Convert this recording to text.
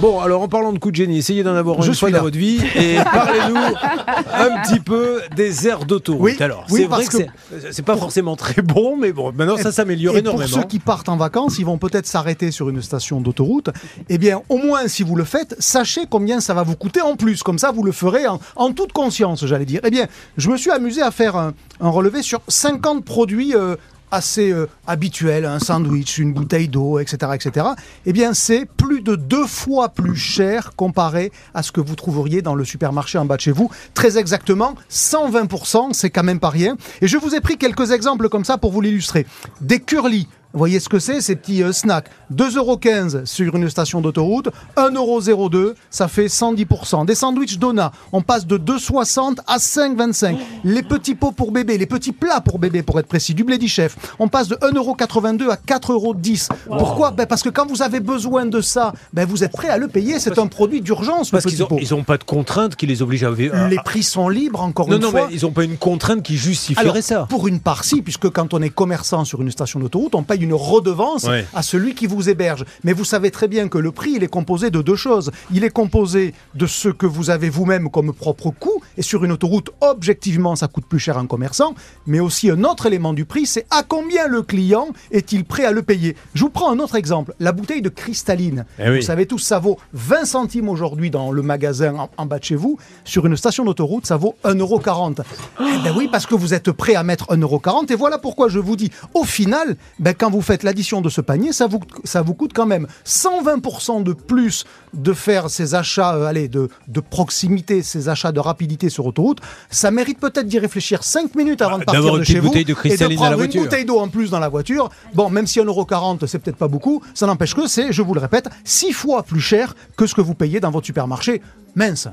Bon, alors en parlant de coup de génie, essayez d'en avoir Je une fois là. dans votre vie et parlez-nous un petit peu des aires d'autoroute. Oui, alors, oui, c'est vrai que, c'est- pas forcément très bon, mais bon, maintenant ça s'améliore énormément. pour ceux qui partent en vacances, ils vont peut-être s'arrêter sur une station d'autoroute. Eh bien, au moins, si vous le faites, sachez combien ça va vous coûter en plus. Comme ça, vous le ferez en, en toute conscience, j'allais dire. Eh bien, je me suis amusé à faire un, un relevé sur 50 produits. euh, assez euh, habituels, un sandwich, une bouteille d'eau, etc., etc. Eh bien, c'est plus de deux fois plus cher comparé à ce que vous trouveriez dans le supermarché en bas de chez vous. Très exactement, 120%, c'est quand même pas rien. Et je vous ai pris quelques exemples comme ça pour vous l'illustrer. Des curly. Vous voyez ce que c'est, ces petits euh, snacks 2,15€ sur une station d'autoroute, 1,02€, ça fait 110%. Des sandwichs Dona, on passe de 2,60 à 5,25. Les petits pots pour bébé, les petits plats pour bébé pour être précis, du Bledy Chef, on passe de 1,82€ à 4,10€. Pourquoi? Ben Parce que quand vous avez besoin de ça, ben vous êtes prêt à le payer, c'est un produit d'urgence. Parce qu'ils ont, pot. ils ont pas de contrainte qui les oblige à. Les prix sont libres, encore non, une non, fois. mais ils ont pas une contrainte qui justifierait Alors, ça. Pour une part, si, puisque quand on est commerçant sur une station d'autoroute, on paye une redevance Ouais. à celui qui vous héberge. Mais vous savez très bien que le prix, il est composé de deux choses. Il est composé de ce que vous avez vous-même comme propre coût, et sur une autoroute, objectivement, ça coûte plus cher à un commerçant, mais aussi un autre élément du prix, c'est à combien le client est-il prêt à le payer. Je vous prends un autre exemple, la bouteille de cristalline. Eh oui. Vous savez tous, ça vaut 20 centimes aujourd'hui dans le magasin en, en bas de chez vous. Sur une station d'autoroute, ça vaut 1,40€. Eh ben oui, parce que vous êtes prêt à mettre 1,40€. Et voilà pourquoi je vous dis, au final, ben quand vous faites l'addition de ce panier, ça vous, ça vous coûte quand même 120% de plus de faire ces achats euh, allez, de, de proximité, ces achats de rapidité sur autoroute. Ça mérite peut-être d'y réfléchir 5 minutes avant Bah, de partir d'avoir de chez vous. de et de la prendre une bouteille d'eau en plus dans la voiture. Bon, même si 1,40€, c'est peut-être pas beaucoup, ça n'empêche que c'est, je vous le répète, 6 fois plus cher que ce que vous payez dans votre supermarché. Mince.